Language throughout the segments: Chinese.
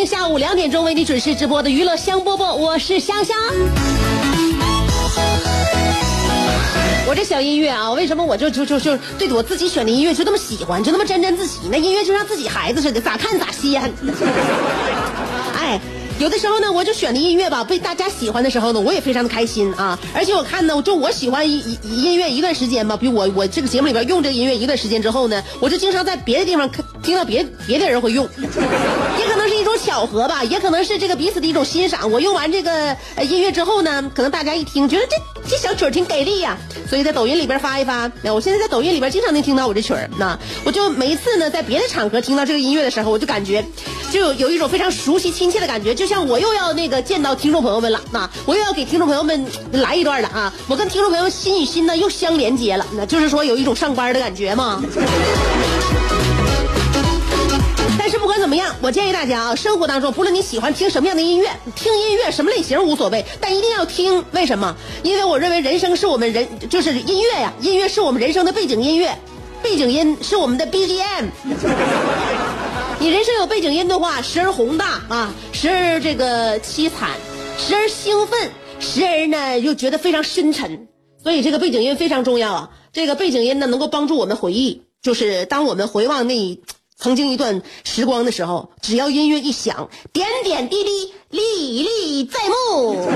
迎来收听下午两点钟为你准时直播的娱乐香饽饽，我是香香。我这小音乐啊，为什么我就就就就对我自己选的音乐就那么喜欢，就那么沾沾自喜？那音乐就像自己孩子似的，咋看咋稀罕。哎。有的时候呢，我就选的音乐吧，被大家喜欢的时候呢，我也非常的开心啊！而且我看呢，就我喜欢音音乐一段时间吧，比如我我这个节目里边用这个音乐一段时间之后呢，我就经常在别的地方听到别别的人会用，也可能巧合吧，也可能是这个彼此的一种欣赏。我用完这个音乐之后呢，可能大家一听觉得这这小曲儿挺给力呀，所以在抖音里边发一发。那我现在在抖音里边经常能听到我这曲儿，那我就每一次呢在别的场合听到这个音乐的时候，我就感觉就有有一种非常熟悉亲切的感觉，就。像我又要那个见到听众朋友们了，那我又要给听众朋友们来一段了啊！我跟听众朋友心与心呢又相连接了，那就是说有一种上班的感觉嘛。怎么样，我建议大家啊，生活当中不论你喜欢听什么样的音乐，听音乐什么类型无所谓，但一定要听。为什么？因为我认为人生是我们人就是音乐呀，音乐是我们人生的背景音乐，背景音是我们的 BGM。你人生有背景音的话，时而宏大啊，时而这个凄惨，时而兴奋，时而呢又觉得非常深沉。所以这个背景音非常重要啊。这个背景音呢，能够帮助我们回忆，就是当我们回望那曾经一段时光的时候，只要音乐一响，点点滴滴历历在目。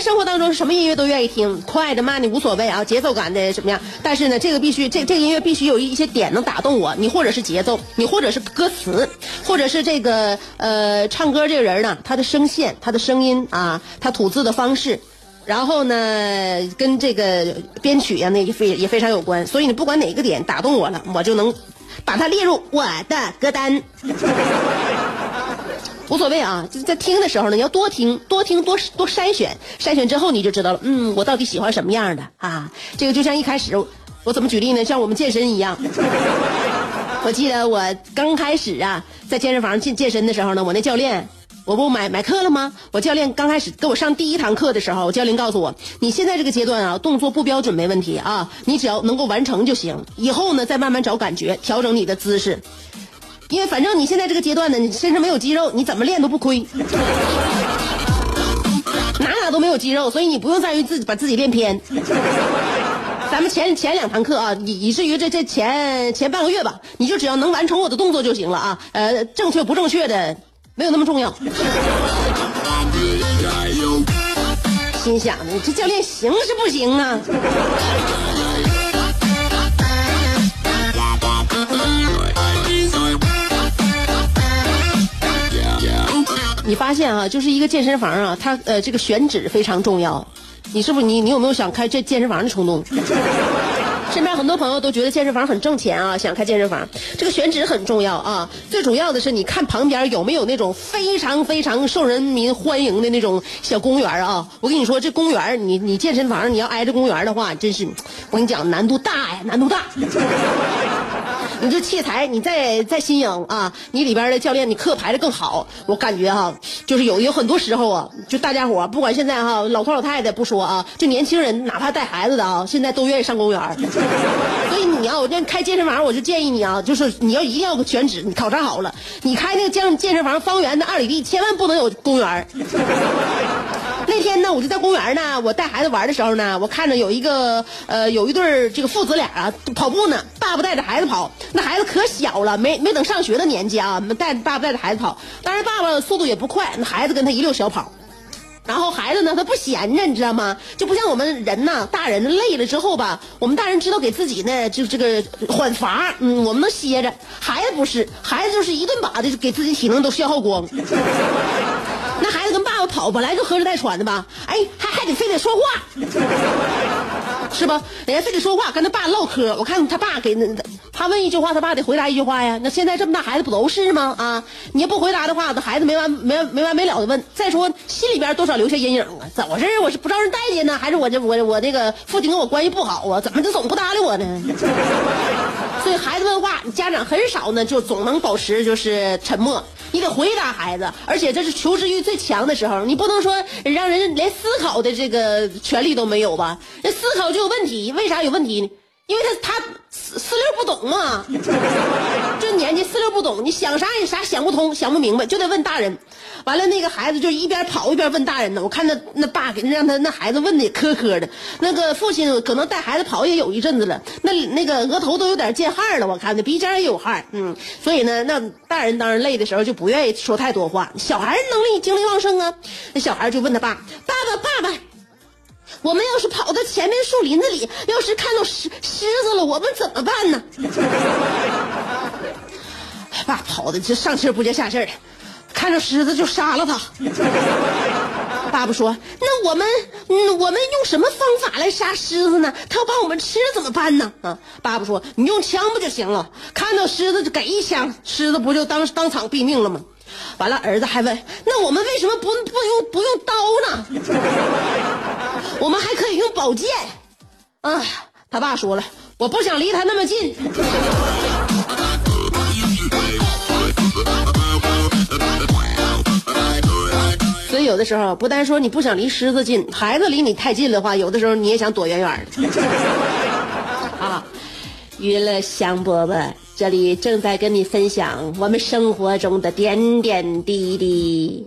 生活当中什么音乐都愿意听，快的慢的无所谓啊，节奏感的什么样？但是呢，这个必须这这个音乐必须有一些点能打动我。你或者是节奏，你或者是歌词，或者是这个呃唱歌这个人呢，他的声线、他的声音啊，他吐字的方式，然后呢跟这个编曲呀那也非也非常有关。所以你不管哪个点打动我了，我就能把它列入我的歌单。无所谓啊，就在听的时候呢，你要多听，多听，多多筛选，筛选之后你就知道了。嗯，我到底喜欢什么样的啊？这个就像一开始我怎么举例呢？像我们健身一样，我记得我刚开始啊，在健身房健健身的时候呢，我那教练，我不买买课了吗？我教练刚开始给我上第一堂课的时候，教练告诉我，你现在这个阶段啊，动作不标准没问题啊，你只要能够完成就行。以后呢，再慢慢找感觉，调整你的姿势。因为反正你现在这个阶段呢，你身上没有肌肉，你怎么练都不亏，哪哪都没有肌肉，所以你不用在于自己把自己练偏。咱们前前两堂课啊，以以至于这这前前半个月吧，你就只要能完成我的动作就行了啊，呃，正确不正确的没有那么重要。心想呢，这教练行是不行啊？你发现啊，就是一个健身房啊，它呃这个选址非常重要。你是不是你你有没有想开这健身房的冲动？身边很多朋友都觉得健身房很挣钱啊，想开健身房。这个选址很重要啊，最主要的是你看旁边有没有那种非常非常受人民欢迎的那种小公园啊。我跟你说，这公园你你健身房你要挨着公园的话，真是我跟你讲难度大呀，难度大。你这器材，你再再新颖啊！你里边的教练，你课排的更好。我感觉哈，就是有有很多时候啊，就大家伙不管现在哈，老头老太太不说啊，就年轻人，哪怕带孩子的啊，现在都愿意上公园。所以你要我这开健身房，我就建议你啊，就是你要一定要个选址，你考察好了，你开那个健健身房方圆的二里地，千万不能有公园。那天呢，我就在公园呢，我带孩子玩的时候呢，我看着有一个呃有一对儿这个父子俩啊跑步呢，爸爸带着孩子跑，那孩子可小了，没没等上学的年纪啊，带爸爸带着孩子跑，当然爸爸速度也不快，那孩子跟他一溜小跑。然后孩子呢，他不闲着，你知道吗？就不像我们人呐，大人累了之后吧，我们大人知道给自己呢，就这个缓乏，嗯，我们能歇着。孩子不是，孩子就是一顿把的，给自己体能都消耗光。好，本来就喝着带喘的吧，哎，还还得非得说话，是吧？人家非得说话，跟他爸唠嗑。我看他爸给那，他问一句话，他爸得回答一句话呀。那现在这么大孩子不都是吗？啊，你要不回答的话，那孩子没完没没完没了的问。再说心里边多少留下阴影啊？怎么回事？我是不招人待见呢，还是我这我我那个父亲跟我关系不好啊？怎么就总不搭理我呢？所以孩子问话，家长很少呢，就总能保持就是沉默。你得回答孩子，而且这是求知欲最强的时候，你不能说让人连思考的这个权利都没有吧？那思考就有问题，为啥有问题呢？因为他他四四六不懂嘛，这年纪四六不懂，你想啥也啥想不通，想不明白，就得问大人。完了，那个孩子就一边跑一边问大人呢。我看那那爸给让他那孩子问的磕磕的。那个父亲可能带孩子跑也有一阵子了，那那个额头都有点见汗了。我看那鼻尖也有汗，嗯，所以呢，那大人当然累的时候就不愿意说太多话。小孩能力精力旺盛啊，那小孩就问他爸：“爸爸，爸爸。”我们要是跑到前面树林子里，要是看到狮狮子了，我们怎么办呢？爸跑的这上气不接下气的，看着狮子就杀了他。爸爸说：“那我们，嗯，我们用什么方法来杀狮子呢？他要把我们吃了怎么办呢？”啊，爸爸说：“你用枪不就行了？看到狮子就给一枪，狮子不就当当场毙命了吗？”完了，儿子还问：“那我们为什么不不用不用刀呢？我们还可以用宝剑。”啊，他爸说了：“我不想离他那么近。”所以有的时候，不单说你不想离狮子近，孩子离你太近的话，有的时候你也想躲远远的。啊，娱乐香饽饽。这里正在跟你分享我们生活中的点点滴滴。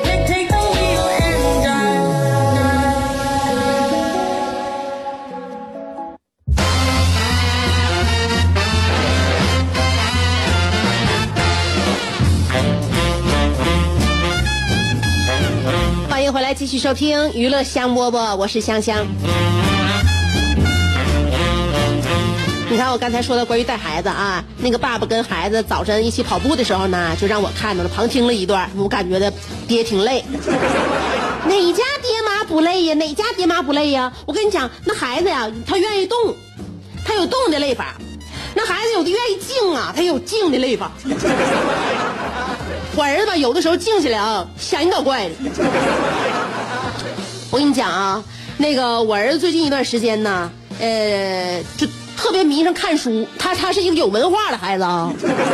来继续收听娱乐香饽饽，我是香香。你看我刚才说的关于带孩子啊，那个爸爸跟孩子早晨一起跑步的时候呢，就让我看到了，旁听了一段，我感觉的爹挺累。哪家爹妈不累呀？哪家爹妈不累呀？我跟你讲，那孩子呀，他愿意动，他有动的累法；那孩子有的愿意静啊，他有静的累法。我儿子吧，有的时候静下来啊，吓一倒怪的。我跟你讲啊，那个我儿子最近一段时间呢，呃，就特别迷上看书。他他是一个有文化的孩子啊，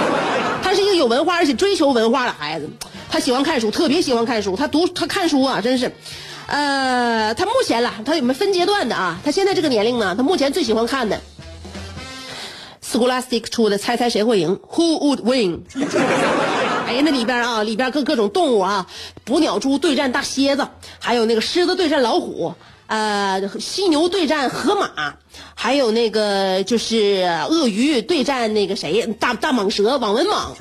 他是一个有文化而且追求文化的孩子。他喜欢看书，特别喜欢看书。他读他看书啊，真是，呃，他目前了，他有没有分阶段的啊？他现在这个年龄呢，他目前最喜欢看的，Scholastic 出的《猜猜谁会赢》，Who would win？哎呀，那里边啊，里边各各种动物啊，捕鸟蛛对战大蝎子，还有那个狮子对战老虎，呃，犀牛对战河马，还有那个就是鳄鱼对战那个谁，大大蟒蛇网纹蟒，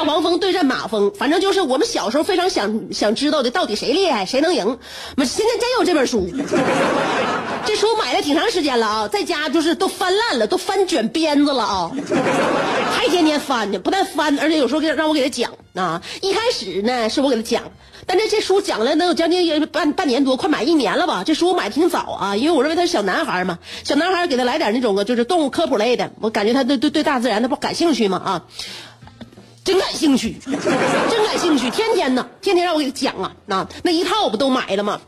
大黄蜂对战马蜂，反正就是我们小时候非常想想知道的，到底谁厉害，谁能赢。现在真有这本书，这书买了挺长时间了啊，在家就是都翻烂了，都翻卷鞭子了啊，还天天翻呢，不但翻，而且有时候给让我给他讲啊。一开始呢是我给他讲，但这这书讲了能有将近半半年多，快满一年了吧。这书我买的挺早啊，因为我认为他是小男孩嘛，小男孩给他来点那种就是动物科普类的，我感觉他对对对大自然他不感兴趣嘛啊。真感兴趣，真感兴趣，天天呢，天天让我给讲啊，那那一套我不都买了吗？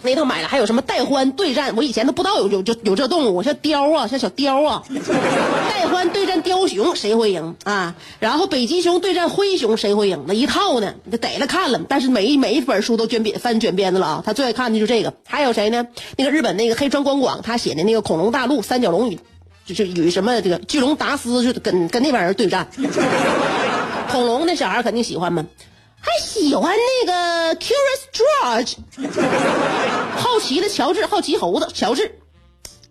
那一套买了，还有什么带欢对战？我以前都不知道有有有有这动物，像雕啊，像小雕啊，带欢对战雕熊，谁会赢啊？然后北极熊对战灰熊，谁会赢？那一套呢，就逮了看了，但是每一每一本书都卷编翻卷鞭子了啊。他最爱看的就是这个，还有谁呢？那个日本那个黑川光广，他写的那个恐龙大陆三角龙与就是与什么这个巨龙达斯，就跟跟那帮人对战。恐龙那小孩肯定喜欢嘛？还喜欢那个 Curious George，好奇的乔治，好奇猴子乔治，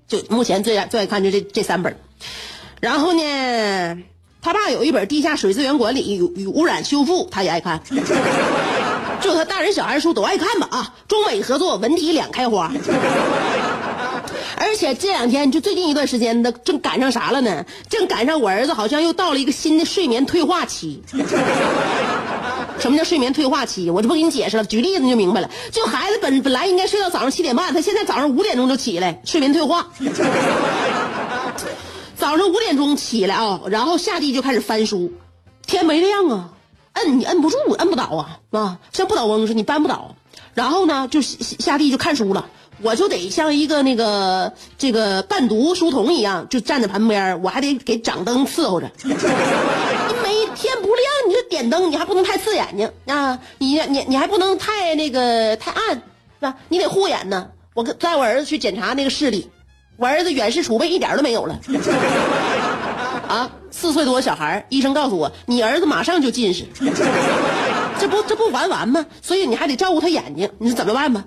就目前最爱最爱看就这这三本。然后呢，他爸有一本《地下水资源管理与与污染修复》，他也爱看。就他大人小孩书都爱看吧啊！中美合作，文体两开花。而且这两天就最近一段时间的，正赶上啥了呢？正赶上我儿子好像又到了一个新的睡眠退化期。什么叫睡眠退化期？我就不给你解释了，举例子你就明白了。就孩子本本来应该睡到早上七点半，他现在早上五点钟就起来，睡眠退化。早上五点钟起来啊，然后下地就开始翻书，天没亮啊，摁你摁不住，摁不倒啊啊，像不倒翁似的，你搬不倒。然后呢，就下下地就看书了。我就得像一个那个这个伴读书童一样，就站在旁边，我还得给掌灯伺候着。你每天不亮你就点灯，你还不能太刺眼睛啊！你你你还不能太那个太暗，是吧？你得护眼呢。我带我儿子去检查那个视力，我儿子远视储备一点都没有了。啊，四岁多小孩，医生告诉我，你儿子马上就近视。这不这不完完吗？所以你还得照顾他眼睛，你说怎么办吧？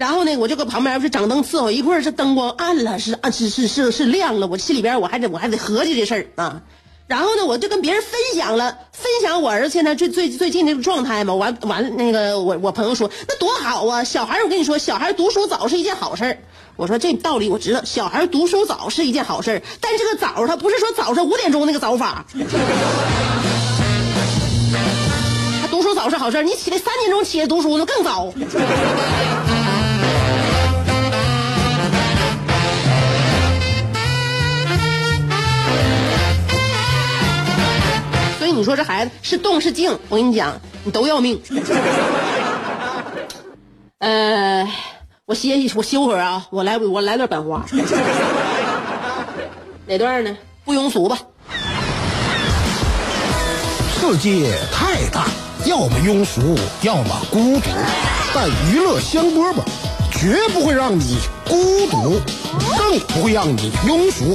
然后呢，我就搁旁边不是掌灯伺候，一会儿这灯光暗了，是暗是是是是亮了，我心里边我还得我还得合计这事儿啊。然后呢，我就跟别人分享了，分享我儿子现在最最最近这个状态嘛。完完那个我我朋友说那多好啊，小孩我跟你说，小孩读书早是一件好事儿。我说这道理我知道，小孩读书早是一件好事儿，但这个早他不是说早上五点钟那个早法。他读书早是好事儿，你起来三点钟起来读书那更早。你说这孩子是动是静？我跟你讲，你都要命。呃，我歇息，我休会儿啊，我来，我来段本话。哪段呢？不庸俗吧？世界太大，要么庸俗，要么孤独，但娱乐香饽饽绝不会让你孤独，更不会让你庸俗。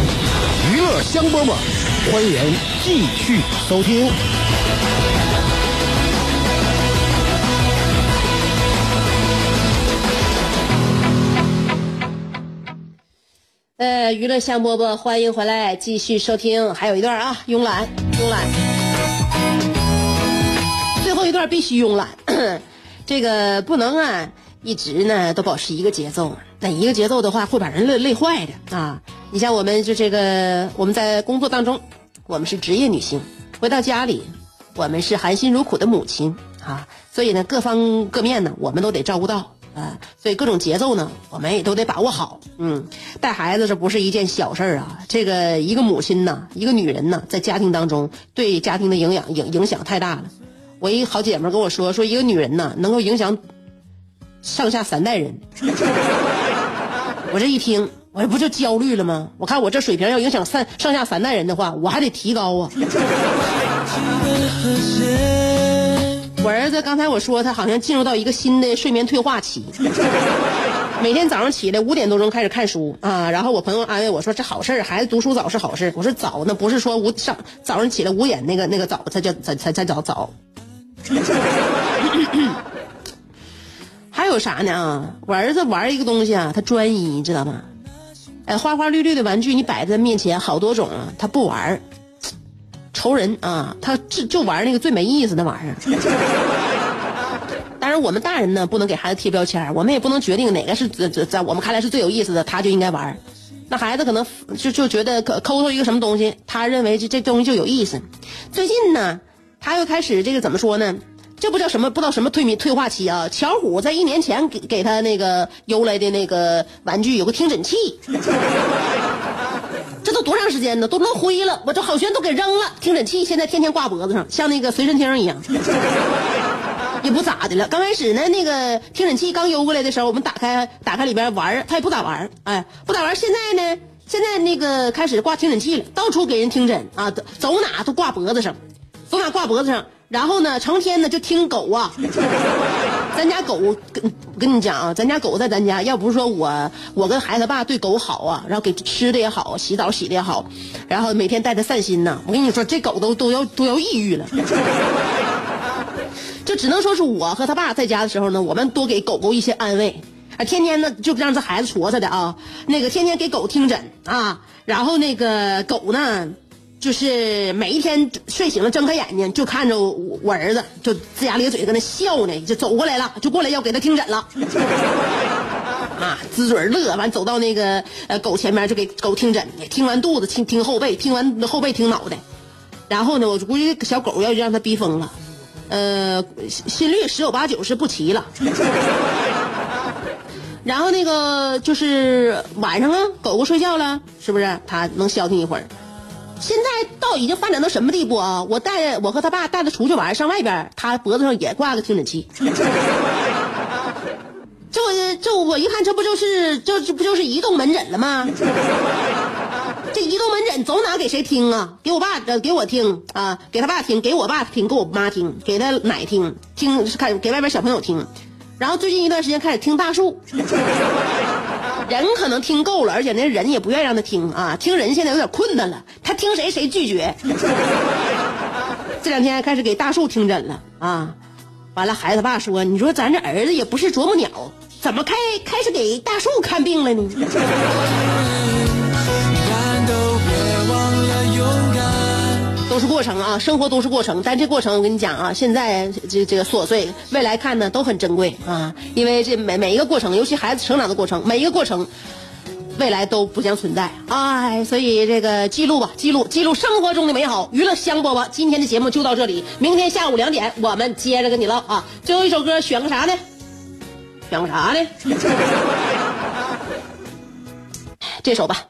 娱乐香饽饽，欢迎继续收听。呃，娱乐香饽饽，欢迎回来，继续收听。还有一段啊，慵懒，慵懒。最后一段必须慵懒，这个不能啊，一直呢都保持一个节奏。那一个节奏的话，会把人累累坏的啊。你像我们就这个，我们在工作当中，我们是职业女性；回到家里，我们是含辛茹苦的母亲啊。所以呢，各方各面呢，我们都得照顾到啊。所以各种节奏呢，我们也都得把握好。嗯，带孩子这不是一件小事儿啊。这个一个母亲呐，一个女人呐，在家庭当中对家庭的影响影影响太大了。我一好姐妹跟我说，说一个女人呐，能够影响上下三代人。我这一听。我这不就焦虑了吗？我看我这水平要影响三上下三代人的话，我还得提高啊。我儿子刚才我说他好像进入到一个新的睡眠退化期，每天早上起来五点多钟开始看书啊，然后我朋友安慰我说这好事，孩子读书早是好事。我说早那不是说五上早上起来五点那个那个早才叫才才才早早。有啥呢啊？我儿子玩一个东西啊，他专一，你知道吗？哎，花花绿绿的玩具你摆在面前好多种啊，他不玩，愁人啊！他就就玩那个最没意思的玩意儿。当然，我们大人呢不能给孩子贴标签我们也不能决定哪个是在在我们看来是最有意思的，他就应该玩。那孩子可能就就觉得抠抠一个什么东西，他认为这这东西就有意思。最近呢，他又开始这个怎么说呢？这不叫什么，不知道什么退迷退化期啊！巧虎在一年前给给他那个邮来的那个玩具有个听诊器，这都多长时间呢？都落灰了，我这好悬都给扔了。听诊器现在天天挂脖子上，像那个随身听一样，也不咋的了。刚开始呢，那个听诊器刚邮过来的时候，我们打开打开里边玩，他也不咋玩，哎，不咋玩。现在呢，现在那个开始挂听诊器了，到处给人听诊啊，走哪都挂脖子上，走哪挂脖子上。然后呢，成天呢就听狗啊，咱家狗跟跟你讲啊，咱家狗在咱家，要不是说我我跟孩子爸对狗好啊，然后给吃的也好，洗澡洗的也好，然后每天带它散心呢，我跟你说，这狗都都要都要抑郁了。就只能说是我和他爸在家的时候呢，我们多给狗狗一些安慰啊，天天呢就让这孩子戳他的啊，那个天天给狗听诊啊，然后那个狗呢。就是每一天睡醒了睁开眼睛就看着我儿子，就龇牙咧嘴搁那笑呢，就走过来了，就过来要给他听诊了。啊，呲嘴乐，完走到那个呃狗前面就给狗听诊，听完肚子听听后背，听完后背听脑袋。然后呢，我估计小狗要让他逼疯了，呃，心率十有八九是不齐了。然后那个就是晚上啊，狗狗睡觉了，是不是他能消停一会儿？现在到已经发展到什么地步啊？我带我和他爸带他出去玩，上外边，他脖子上也挂个听诊器。这我这我一看，这不就是这这不就是移动门诊了吗？这移动门诊走哪给谁听啊？给我爸给我听啊？给他爸听，给我爸听，给我妈听，给他奶听，听看给外边小朋友听。然后最近一段时间开始听大树。人可能听够了，而且那人也不愿意让他听啊。听人现在有点困难了，他听谁谁拒绝。这两天开始给大树听诊了啊。完了，孩子爸说：“你说咱这儿子也不是啄木鸟，怎么开开始给大树看病了呢？”是过程啊，生活都是过程，但这过程我跟你讲啊，现在这这个琐碎，未来看呢都很珍贵啊，因为这每每一个过程，尤其孩子成长的过程，每一个过程，未来都不将存在，哎，所以这个记录吧，记录记录生活中的美好，娱乐香饽饽，今天的节目就到这里，明天下午两点我们接着跟你唠啊，最后一首歌选个啥呢？选个啥呢？这首吧。